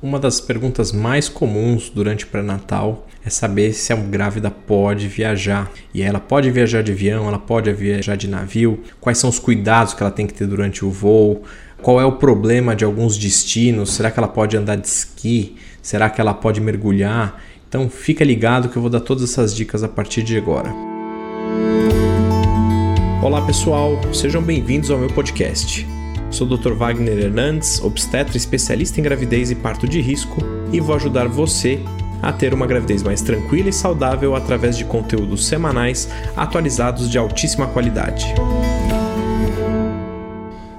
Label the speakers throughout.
Speaker 1: Uma das perguntas mais comuns durante o pré-natal é saber se a grávida pode viajar. E ela pode viajar de avião, ela pode viajar de navio, quais são os cuidados que ela tem que ter durante o voo, qual é o problema de alguns destinos, será que ela pode andar de esqui, será que ela pode mergulhar? Então fica ligado que eu vou dar todas essas dicas a partir de agora. Olá pessoal, sejam bem-vindos ao meu podcast. Sou Dr. Wagner Hernandes, obstetra especialista em gravidez e parto de risco, e vou ajudar você a ter uma gravidez mais tranquila e saudável através de conteúdos semanais atualizados de altíssima qualidade.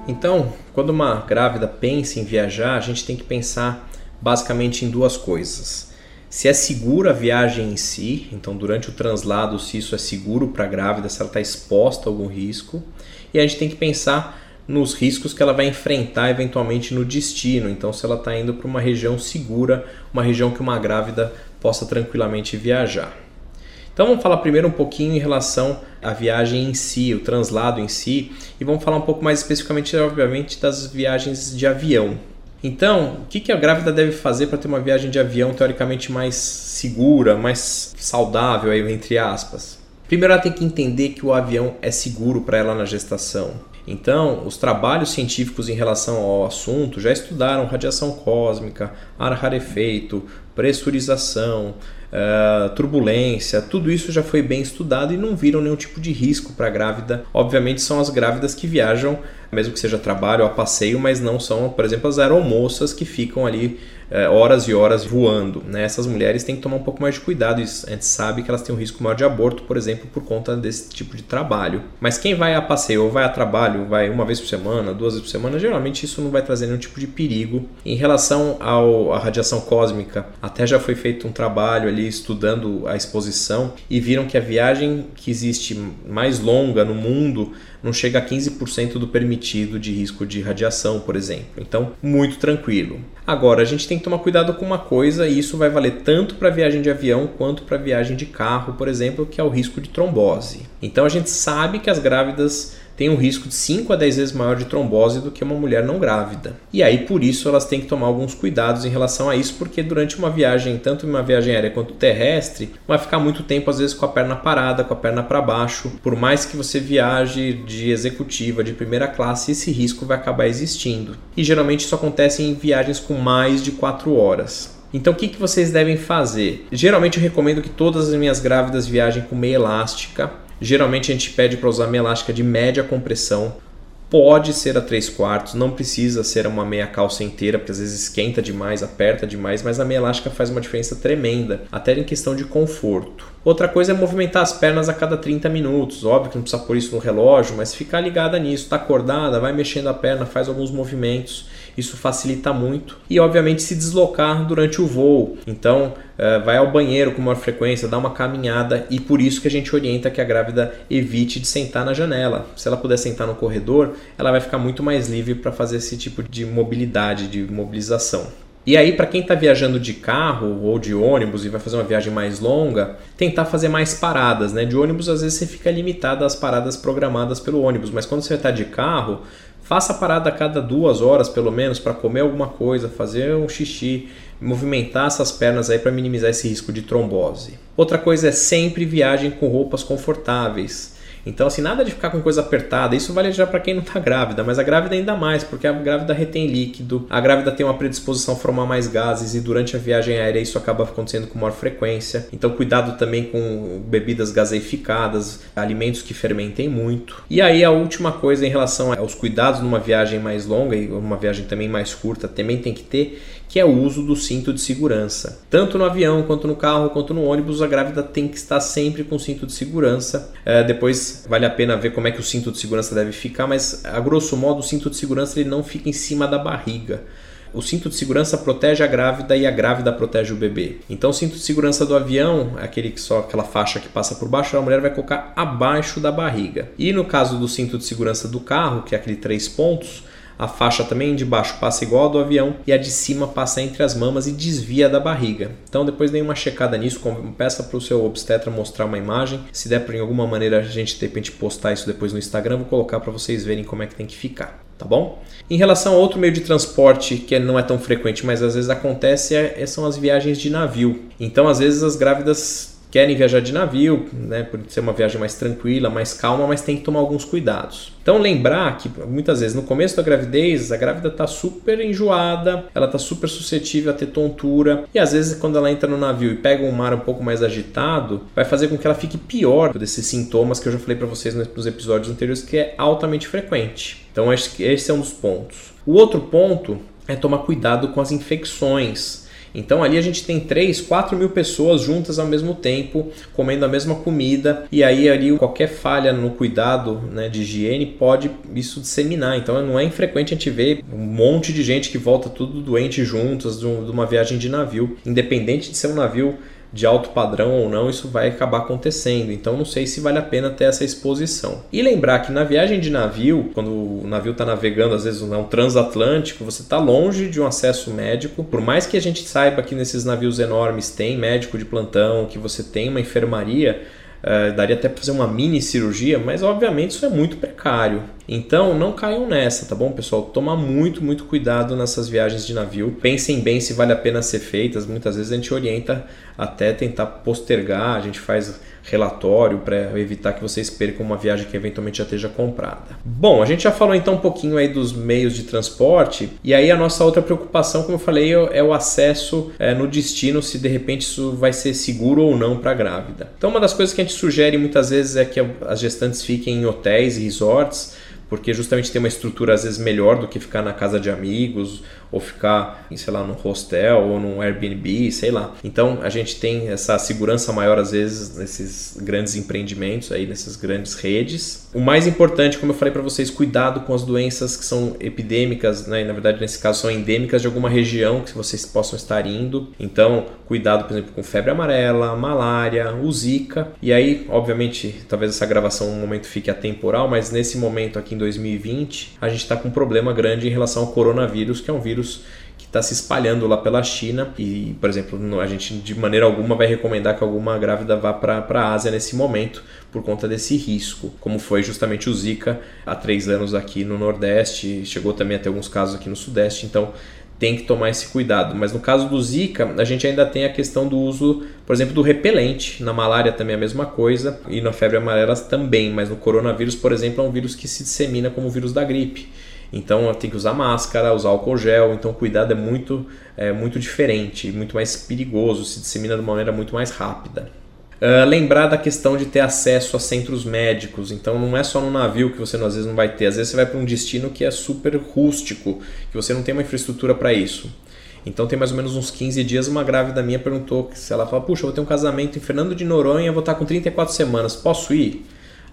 Speaker 1: Então, quando uma grávida pensa em viajar, a gente tem que pensar basicamente em duas coisas. Se é segura a viagem em si, então durante o translado, se isso é seguro para a grávida, se ela está exposta a algum risco, e a gente tem que pensar nos riscos que ela vai enfrentar eventualmente no destino. Então, se ela está indo para uma região segura, uma região que uma grávida possa tranquilamente viajar. Então, vamos falar primeiro um pouquinho em relação à viagem em si, o translado em si, e vamos falar um pouco mais especificamente, obviamente, das viagens de avião. Então, o que a grávida deve fazer para ter uma viagem de avião teoricamente mais segura, mais saudável, entre aspas? Primeiro, ela tem que entender que o avião é seguro para ela na gestação. Então, os trabalhos científicos em relação ao assunto já estudaram radiação cósmica, ar rarefeito, pressurização, uh, turbulência, tudo isso já foi bem estudado e não viram nenhum tipo de risco para a grávida. Obviamente, são as grávidas que viajam, mesmo que seja trabalho ou a passeio, mas não são, por exemplo, as aeromoças que ficam ali é, horas e horas voando. Né? Essas mulheres têm que tomar um pouco mais de cuidado. A gente sabe que elas têm um risco maior de aborto, por exemplo, por conta desse tipo de trabalho. Mas quem vai a passeio ou vai a trabalho, vai uma vez por semana, duas vezes por semana, geralmente isso não vai trazer nenhum tipo de perigo. Em relação à radiação cósmica, até já foi feito um trabalho ali estudando a exposição e viram que a viagem que existe mais longa no mundo não chega a 15% do permitido de risco de radiação, por exemplo. Então, muito tranquilo. Agora, a gente tem que tomar cuidado com uma coisa, e isso vai valer tanto para viagem de avião quanto para viagem de carro, por exemplo, que é o risco de trombose. Então, a gente sabe que as grávidas tem um risco de 5 a 10 vezes maior de trombose do que uma mulher não grávida. E aí, por isso, elas têm que tomar alguns cuidados em relação a isso, porque durante uma viagem, tanto uma viagem aérea quanto terrestre, vai ficar muito tempo, às vezes, com a perna parada, com a perna para baixo. Por mais que você viaje de executiva, de primeira classe, esse risco vai acabar existindo. E geralmente isso acontece em viagens com mais de 4 horas. Então, o que, que vocês devem fazer? Geralmente, eu recomendo que todas as minhas grávidas viajem com meia elástica Geralmente a gente pede para usar meia elástica de média compressão. Pode ser a 3 quartos, não precisa ser uma meia calça inteira, porque às vezes esquenta demais, aperta demais, mas a meia elástica faz uma diferença tremenda, até em questão de conforto. Outra coisa é movimentar as pernas a cada 30 minutos. Óbvio que não precisa pôr isso no relógio, mas ficar ligada nisso. Está acordada, vai mexendo a perna, faz alguns movimentos isso facilita muito. E, obviamente, se deslocar durante o voo. Então, uh, vai ao banheiro com maior frequência, dá uma caminhada e por isso que a gente orienta que a grávida evite de sentar na janela. Se ela puder sentar no corredor, ela vai ficar muito mais livre para fazer esse tipo de mobilidade, de mobilização. E aí, para quem está viajando de carro ou de ônibus e vai fazer uma viagem mais longa, tentar fazer mais paradas, né? De ônibus, às vezes você fica limitado às paradas programadas pelo ônibus, mas quando você está de carro, Faça parada a cada duas horas, pelo menos, para comer alguma coisa, fazer um xixi, movimentar essas pernas aí para minimizar esse risco de trombose. Outra coisa é sempre viagem com roupas confortáveis. Então, assim, nada de ficar com coisa apertada. Isso vale já para quem não está grávida, mas a grávida ainda mais, porque a grávida retém líquido, a grávida tem uma predisposição a formar mais gases e durante a viagem aérea isso acaba acontecendo com maior frequência. Então, cuidado também com bebidas gaseificadas, alimentos que fermentem muito. E aí, a última coisa em relação aos cuidados numa viagem mais longa e uma viagem também mais curta, também tem que ter, que é o uso do cinto de segurança. Tanto no avião, quanto no carro, quanto no ônibus, a grávida tem que estar sempre com cinto de segurança. É, depois vale a pena ver como é que o cinto de segurança deve ficar, mas a grosso modo o cinto de segurança ele não fica em cima da barriga. O cinto de segurança protege a grávida e a grávida protege o bebê. Então, o cinto de segurança do avião, aquele que só aquela faixa que passa por baixo, a mulher vai colocar abaixo da barriga. E no caso do cinto de segurança do carro, que é aquele três pontos, a faixa também de baixo passa igual a do avião e a de cima passa entre as mamas e desvia da barriga. Então depois dê uma checada nisso, peça para o seu obstetra mostrar uma imagem. Se der em alguma maneira a gente de repente postar isso depois no Instagram, vou colocar para vocês verem como é que tem que ficar. tá bom? Em relação a outro meio de transporte que não é tão frequente, mas às vezes acontece, é, são as viagens de navio. Então, às vezes as grávidas querem viajar de navio, né, por ser uma viagem mais tranquila, mais calma, mas tem que tomar alguns cuidados. Então lembrar que muitas vezes no começo da gravidez a grávida está super enjoada, ela está super suscetível a ter tontura e às vezes quando ela entra no navio e pega um mar um pouco mais agitado, vai fazer com que ela fique pior desses sintomas que eu já falei para vocês nos episódios anteriores que é altamente frequente. Então acho que esse é um dos pontos. O outro ponto é tomar cuidado com as infecções. Então ali a gente tem 3, 4 mil pessoas juntas ao mesmo tempo, comendo a mesma comida, e aí ali qualquer falha no cuidado né, de higiene pode isso disseminar. Então não é infrequente a gente ver um monte de gente que volta tudo doente juntas de uma viagem de navio, independente de ser um navio de alto padrão ou não, isso vai acabar acontecendo. Então não sei se vale a pena ter essa exposição. E lembrar que na viagem de navio, quando o navio está navegando, às vezes um transatlântico, você está longe de um acesso médico. Por mais que a gente saiba que nesses navios enormes tem médico de plantão, que você tem uma enfermaria, Uh, daria até para fazer uma mini cirurgia, mas obviamente isso é muito precário. Então não caiam nessa, tá bom, pessoal? Toma muito, muito cuidado nessas viagens de navio. Pensem bem se vale a pena ser feitas. Muitas vezes a gente orienta até tentar postergar, a gente faz relatório para evitar que vocês percam uma viagem que eventualmente já esteja comprada. Bom, a gente já falou então um pouquinho aí dos meios de transporte e aí a nossa outra preocupação, como eu falei, é o acesso é, no destino, se de repente isso vai ser seguro ou não para a grávida. Então uma das coisas que a gente sugere muitas vezes é que as gestantes fiquem em hotéis e resorts porque justamente tem uma estrutura às vezes melhor do que ficar na casa de amigos ou ficar, sei lá, num hostel ou num Airbnb, sei lá. Então a gente tem essa segurança maior às vezes nesses grandes empreendimentos aí, nessas grandes redes. O mais importante, como eu falei para vocês, cuidado com as doenças que são epidêmicas, né? E, na verdade nesse caso são endêmicas de alguma região que vocês possam estar indo. Então cuidado, por exemplo, com febre amarela, malária, o Zika. E aí, obviamente, talvez essa gravação um momento fique atemporal, mas nesse momento aqui em 2020 a gente está com um problema grande em relação ao coronavírus, que é um vírus vírus que está se espalhando lá pela China e, por exemplo, a gente de maneira alguma vai recomendar que alguma grávida vá para a Ásia nesse momento por conta desse risco, como foi justamente o Zika há três anos aqui no Nordeste, chegou também a ter alguns casos aqui no Sudeste, então tem que tomar esse cuidado. Mas no caso do Zika, a gente ainda tem a questão do uso, por exemplo, do repelente. Na malária também é a mesma coisa e na febre amarela também, mas no coronavírus, por exemplo, é um vírus que se dissemina como o vírus da gripe. Então tem que usar máscara, usar álcool gel. Então o cuidado é muito, é, muito diferente, muito mais perigoso, se dissemina de uma maneira muito mais rápida. Uh, lembrar da questão de ter acesso a centros médicos. Então não é só no navio que você às vezes não vai ter. Às vezes você vai para um destino que é super rústico, que você não tem uma infraestrutura para isso. Então tem mais ou menos uns 15 dias uma grávida minha perguntou se ela fala, puxa, eu vou ter um casamento em Fernando de Noronha, vou estar com 34 semanas, posso ir?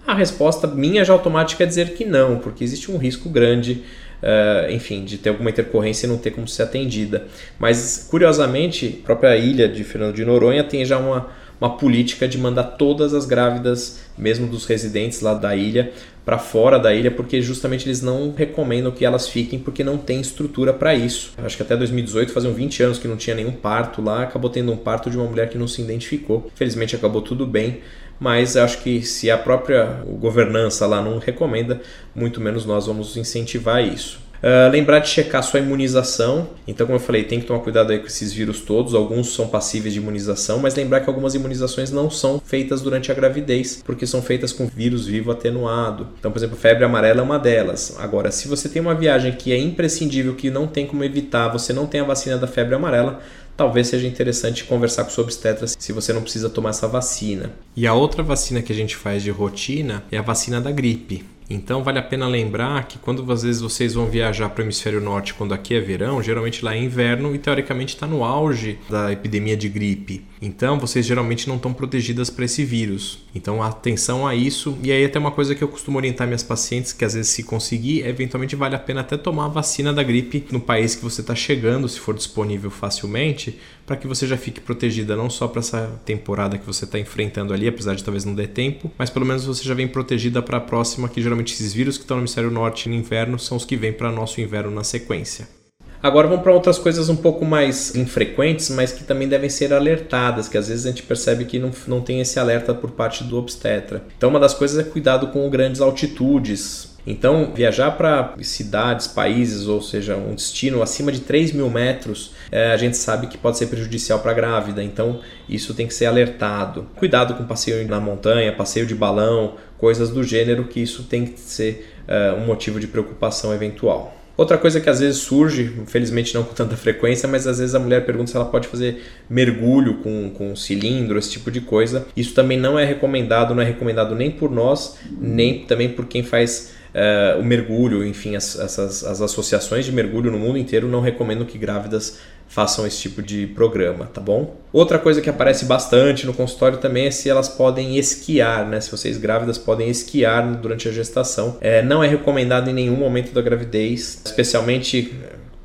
Speaker 1: A resposta minha já automática é dizer que não, porque existe um risco grande, uh, enfim, de ter alguma intercorrência e não ter como ser atendida. Mas, curiosamente, a própria ilha de Fernando de Noronha tem já uma, uma política de mandar todas as grávidas, mesmo dos residentes lá da ilha, para fora da ilha, porque justamente eles não recomendam que elas fiquem porque não tem estrutura para isso. Acho que até 2018 faziam 20 anos que não tinha nenhum parto lá, acabou tendo um parto de uma mulher que não se identificou. Felizmente acabou tudo bem, mas acho que se a própria governança lá não recomenda, muito menos nós vamos incentivar isso. Uh, lembrar de checar sua imunização. Então, como eu falei, tem que tomar cuidado aí com esses vírus todos. Alguns são passíveis de imunização, mas lembrar que algumas imunizações não são feitas durante a gravidez, porque são feitas com vírus vivo atenuado. Então, por exemplo, febre amarela é uma delas. Agora, se você tem uma viagem que é imprescindível, que não tem como evitar, você não tem a vacina da febre amarela, talvez seja interessante conversar com o seu obstetra se você não precisa tomar essa vacina. E a outra vacina que a gente faz de rotina é a vacina da gripe. Então vale a pena lembrar que quando às vezes vocês vão viajar para o hemisfério norte, quando aqui é verão, geralmente lá é inverno e teoricamente está no auge da epidemia de gripe. Então vocês geralmente não estão protegidas para esse vírus. Então atenção a isso. E aí até uma coisa que eu costumo orientar minhas pacientes, que às vezes se conseguir, eventualmente vale a pena até tomar a vacina da gripe no país que você está chegando, se for disponível facilmente, para que você já fique protegida não só para essa temporada que você está enfrentando ali, apesar de talvez não dê tempo, mas pelo menos você já vem protegida para a próxima, que geralmente esses vírus que estão no hemisfério norte no inverno são os que vêm para nosso inverno na sequência. Agora vamos para outras coisas um pouco mais infrequentes, mas que também devem ser alertadas, que às vezes a gente percebe que não, não tem esse alerta por parte do obstetra. Então uma das coisas é cuidado com grandes altitudes, Então, viajar para cidades, países, ou seja, um destino acima de 3 mil metros, é, a gente sabe que pode ser prejudicial para a grávida, então isso tem que ser alertado. Cuidado com passeio na montanha, passeio de balão, coisas do gênero, que isso tem que ser é, um motivo de preocupação eventual. Outra coisa que às vezes surge, infelizmente não com tanta frequência, mas às vezes a mulher pergunta se ela pode fazer mergulho com, com cilindro, esse tipo de coisa. Isso também não é recomendado, não é recomendado nem por nós, nem também por quem faz uh, o mergulho, enfim, as, essas, as associações de mergulho no mundo inteiro não recomendam que grávidas façam esse tipo de programa, tá bom? Outra coisa que aparece bastante no consultório também é se elas podem esquiar, né? Se vocês grávidas podem esquiar durante a gestação. É, não é recomendado em nenhum momento da gravidez, especialmente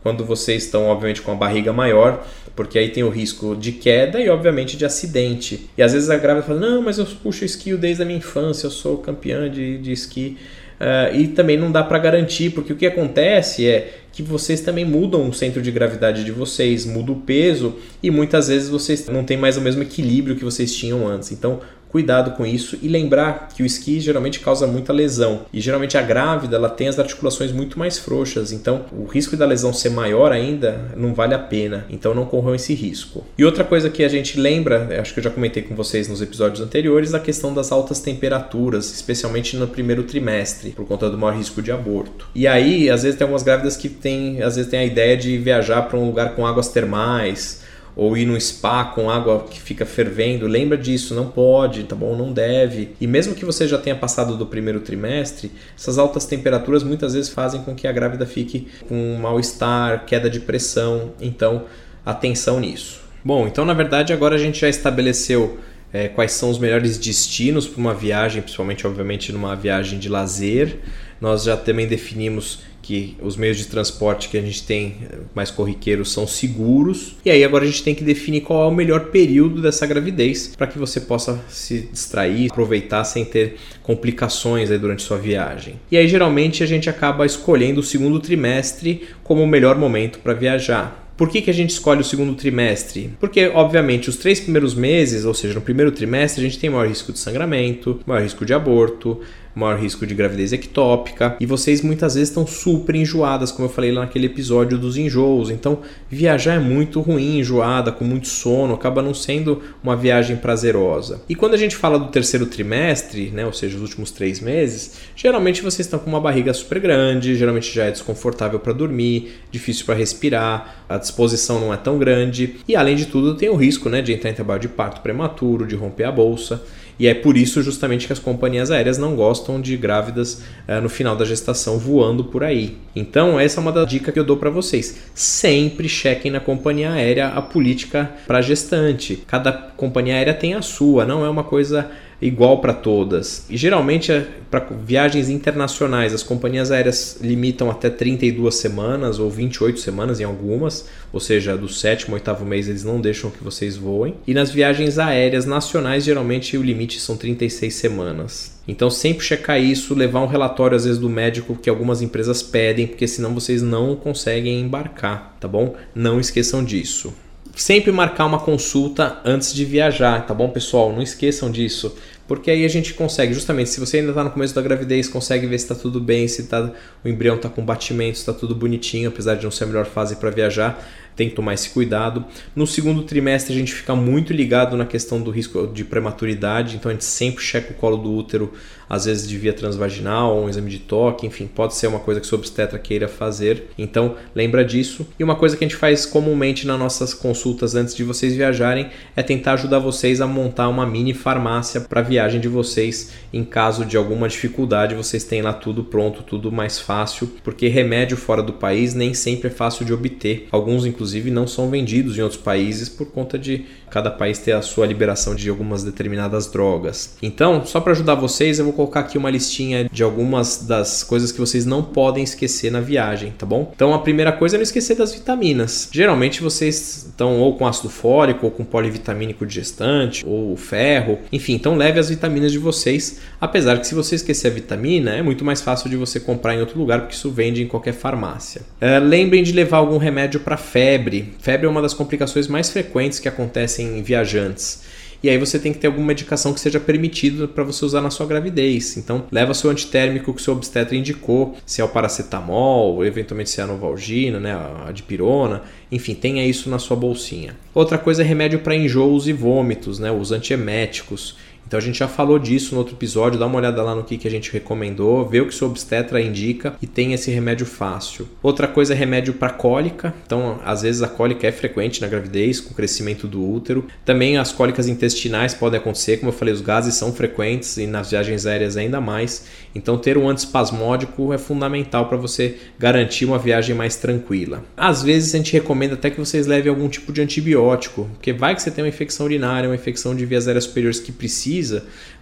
Speaker 1: quando vocês estão, obviamente, com a barriga maior, porque aí tem o risco de queda e, obviamente, de acidente. E às vezes a grávida fala: Não, mas eu puxo esqui desde a minha infância, eu sou campeã de, de esqui. Uh, e também não dá para garantir, porque o que acontece é que vocês também mudam o centro de gravidade de vocês, muda o peso e muitas vezes vocês não têm mais o mesmo equilíbrio que vocês tinham antes. Então, cuidado com isso e lembrar que o esqui geralmente causa muita lesão e geralmente a grávida ela tem as articulações muito mais frouxas, então o risco da lesão ser maior ainda não vale a pena, então não corram esse risco. E outra coisa que a gente lembra, acho que eu já comentei com vocês nos episódios anteriores, a questão das altas temperaturas, especialmente no primeiro trimestre, por conta do maior risco de aborto. E aí, às vezes tem algumas grávidas que tem, às vezes tem a ideia de viajar para um lugar com águas termais, ou ir num spa com água que fica fervendo, lembra disso, não pode, tá bom? Não deve. E mesmo que você já tenha passado do primeiro trimestre, essas altas temperaturas muitas vezes fazem com que a grávida fique com mal-estar, queda de pressão. Então, atenção nisso. Bom, então na verdade agora a gente já estabeleceu é, quais são os melhores destinos para uma viagem, principalmente, obviamente, numa viagem de lazer. Nós já também definimos que os meios de transporte que a gente tem eh, mais corriqueiros são seguros. E aí agora a gente tem que definir qual é o melhor período dessa gravidez para que você possa se distrair, aproveitar sem ter complicações aí durante sua viagem. E aí geralmente a gente acaba escolhendo o segundo trimestre como o melhor momento para viajar. Por que, que a gente escolhe o segundo trimestre? Porque, obviamente, os três primeiros meses, ou seja, no primeiro trimestre, a gente tem maior risco de sangramento, maior risco de aborto, maior risco de gravidez ectópica e vocês muitas vezes estão super enjoadas, como eu falei lá naquele episódio dos enjoos. Então, viajar é muito ruim, enjoada, com muito sono, acaba não sendo uma viagem prazerosa. E quando a gente fala do terceiro trimestre, né, ou seja, os últimos três meses, geralmente vocês estão com uma barriga super grande, geralmente já é desconfortável para dormir, difícil para respirar, a disposição não é tão grande e além de tudo tem o risco né, de entrar em trabalho de parto prematuro, de romper a bolsa. E é por isso justamente que as companhias aéreas não gostam de grávidas uh, no final da gestação voando por aí. Então, essa é uma das dicas que eu dou para vocês. Sempre chequem na companhia aérea a política para gestante. Cada companhia aérea tem a sua, não é uma coisa igual para todas. E geralmente, é para viagens internacionais, as companhias aéreas limitam até 32 semanas ou 28 semanas em algumas, ou seja, do sétimo, oitavo mês eles não deixam que vocês voem. E nas viagens aéreas nacionais, geralmente o limite são 36 semanas. Então sempre checar isso, levar um relatório às vezes do médico que algumas empresas pedem, porque senão vocês não conseguem embarcar, tá bom? Não esqueçam disso sempre marcar uma consulta antes de viajar, tá bom, pessoal? Não esqueçam disso. Porque aí a gente consegue, justamente, se você ainda está no começo da gravidez, consegue ver se está tudo bem, se tá, o embrião está com batimento, se está tudo bonitinho, apesar de não ser a melhor fase para viajar tem que tomar esse cuidado. No segundo trimestre, a gente fica muito ligado na questão do risco de prematuridade, então a gente sempre checa o colo do útero, às vezes de via transvaginal, um exame de toque, enfim, pode ser uma coisa que o obstetra queira fazer. Então, lembra disso. E uma coisa que a gente faz comumente nas nossas consultas antes de vocês viajarem é tentar ajudar vocês a montar uma mini farmácia para a viagem de vocês. Em caso de alguma dificuldade, vocês têm lá tudo pronto, tudo mais fácil, porque remédio fora do país nem sempre é fácil de obter. Alguns, inclusive, inclusive não são vendidos em outros países por conta de cada país ter a sua liberação de algumas determinadas drogas. Então, só para ajudar vocês, eu vou colocar aqui uma listinha de algumas das coisas que vocês não podem esquecer na viagem, tá bom? Então, a primeira coisa é não esquecer das vitaminas. Geralmente vocês estão ou com ácido fólico, ou com polivitamínico digestante, ou ferro, enfim, então leve as vitaminas de vocês, apesar que se você esquecer a vitamina, é muito mais fácil de você comprar em outro lugar, porque isso vende em qualquer farmácia. É, lembrem de levar algum remédio para febre febre. Febre é uma das complicações mais frequentes que acontecem em viajantes. e aí você tem que ter alguma medicação que seja permitida para você usar na sua gravidez. Então, leva seu antitérmico que seu obstetra indicou, se é o paracetamol, eventualmente se é a novalgina, né, a dipirona, enfim, tenha isso na sua bolsinha. Outra coisa é remédio para enjoos e vômitos, né, os antieméticos. Então a gente já falou disso no outro episódio, dá uma olhada lá no que, que a gente recomendou, vê o que seu obstetra indica e tem esse remédio fácil. Outra coisa é remédio para cólica. Então, às vezes a cólica é frequente na gravidez, com o crescimento do útero. Também as cólicas intestinais podem acontecer, como eu falei, os gases são frequentes e nas viagens aéreas ainda mais. Então, ter um antiespasmódico é fundamental para você garantir uma viagem mais tranquila. Às vezes a gente recomenda até que vocês levem algum tipo de antibiótico, porque vai que você tem uma infecção urinária, uma infecção de vias aéreas superiores que precisa,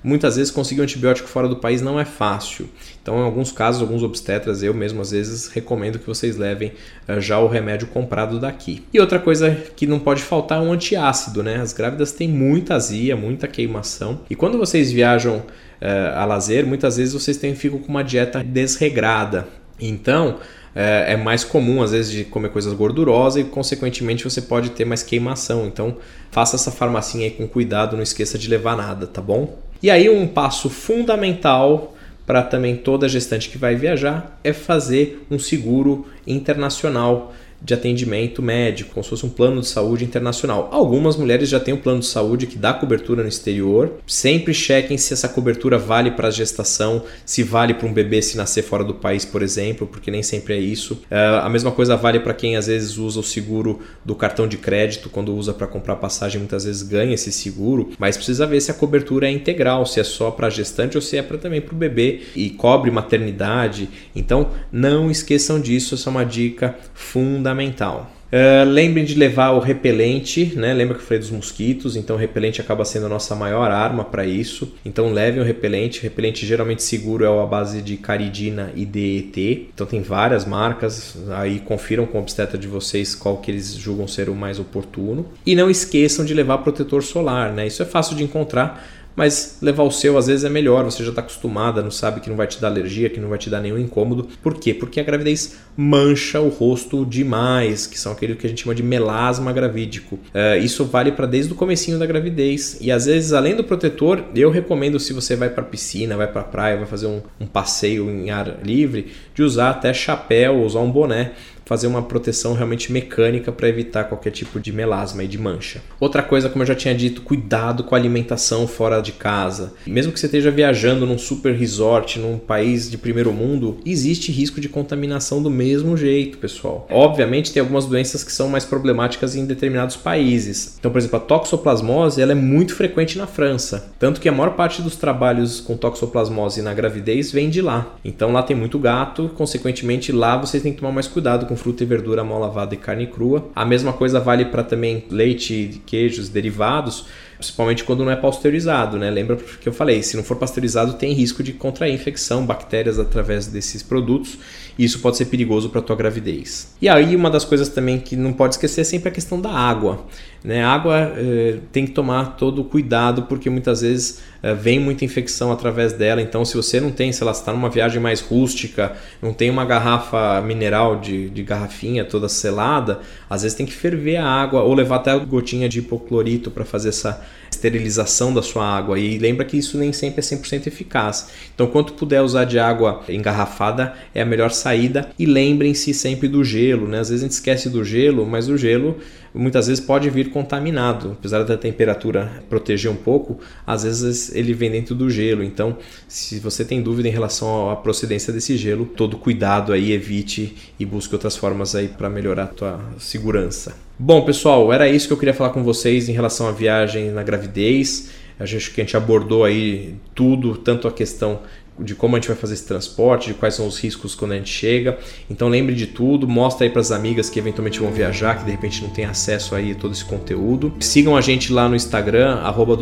Speaker 1: muitas vezes conseguir um antibiótico fora do país não é fácil. Então, em alguns casos, alguns obstetras, eu mesmo às vezes recomendo que vocês levem uh, já o remédio comprado daqui. E outra coisa que não pode faltar é um antiácido, né? As grávidas têm muita azia, muita queimação. E quando vocês viajam uh, a lazer, muitas vezes vocês têm, ficam com uma dieta desregrada. Então, é, é, mais comum às vezes de comer coisas gordurosas e consequentemente você pode ter mais queimação. Então faça essa farmacinha aí com cuidado, não esqueça de levar nada, tá bom? E aí um passo fundamental para também toda gestante que vai viajar é fazer um seguro internacional de atendimento médico, como se fosse um plano de saúde internacional. Algumas mulheres já têm um plano de saúde que dá cobertura no exterior. Sempre chequem se essa cobertura vale para a gestação, se vale para um bebê se nascer fora do país, por exemplo, porque nem sempre é isso. Uh, a mesma coisa vale para quem às vezes usa o seguro do cartão de crédito, quando usa para comprar passagem, muitas vezes ganha esse seguro, mas precisa ver se a cobertura é integral, se é só para gestante ou se é para também para o bebê e cobre maternidade. Então não esqueçam disso, essa é uma dica fundamental fundamental. Uh, lembrem de levar o repelente, né? Lembra que eu falei dos mosquitos? Então o repelente acaba sendo a nossa maior arma para isso. Então levem o repelente. O repelente geralmente seguro é a base de caridina e DET. Então tem várias marcas. Aí confiram com o obstetra de vocês qual que eles julgam ser o mais oportuno. E não esqueçam de levar protetor solar, né? Isso é fácil de encontrar mas levar o seu às vezes é melhor, você já está acostumada, não sabe que não vai te dar alergia, que não vai te dar nenhum incômodo. Por quê? Porque a gravidez mancha o rosto demais, que são aquele que a gente chama de melasma gravídico. Uh, isso vale para desde o comecinho da gravidez e às vezes além do protetor, eu recomendo se você vai para piscina, vai para praia, vai fazer um, um passeio em ar livre, de usar até chapéu, usar um boné fazer uma proteção realmente mecânica para evitar qualquer tipo de melasma e de mancha. Outra coisa, como eu já tinha dito, cuidado com a alimentação fora de casa. Mesmo que você esteja viajando num super resort, num país de primeiro mundo, existe risco de contaminação do mesmo jeito, pessoal. Obviamente tem algumas doenças que são mais problemáticas em determinados países. Então, por exemplo, a toxoplasmose ela é muito frequente na França, tanto que a maior parte dos trabalhos com toxoplasmose na gravidez vem de lá. Então lá tem muito gato, consequentemente lá vocês têm que tomar mais cuidado com fruta e verdura mal lavada e carne crua. A mesma coisa vale para também leite, queijos, derivados, principalmente quando não é pasteurizado, né? Lembra que eu falei, se não for pasteurizado tem risco de contrair infecção, bactérias através desses produtos, e isso pode ser perigoso para a tua gravidez. E aí uma das coisas também que não pode esquecer é sempre a questão da água. Né? Água eh, tem que tomar todo o cuidado porque muitas vezes eh, vem muita infecção através dela. Então, se você não tem, sei lá, está numa viagem mais rústica, não tem uma garrafa mineral de, de garrafinha toda selada, às vezes tem que ferver a água ou levar até a gotinha de hipoclorito para fazer essa esterilização da sua água. E lembra que isso nem sempre é 100% eficaz. Então, quanto puder usar de água engarrafada, é a melhor saída. E lembrem-se sempre do gelo, né? Às vezes a gente esquece do gelo, mas o gelo muitas vezes pode vir contaminado. Apesar da temperatura proteger um pouco, às vezes ele vem dentro do gelo. Então, se você tem dúvida em relação à procedência desse gelo, todo cuidado aí, evite e busque outras formas aí para melhorar a tua segurança. Bom, pessoal, era isso que eu queria falar com vocês em relação à viagem na gravidez. Acho que a gente abordou aí tudo, tanto a questão de como a gente vai fazer esse transporte, de quais são os riscos quando a gente chega. Então lembre de tudo, mostra aí para as amigas que eventualmente vão viajar, que de repente não tem acesso aí a todo esse conteúdo. Sigam a gente lá no Instagram, arroba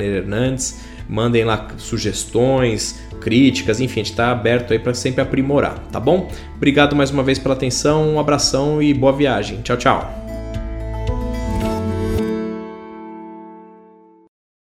Speaker 1: Hernandes, mandem lá sugestões, críticas, enfim, a gente está aberto aí para sempre aprimorar, tá bom? Obrigado mais uma vez pela atenção, um abração e boa viagem. Tchau, tchau.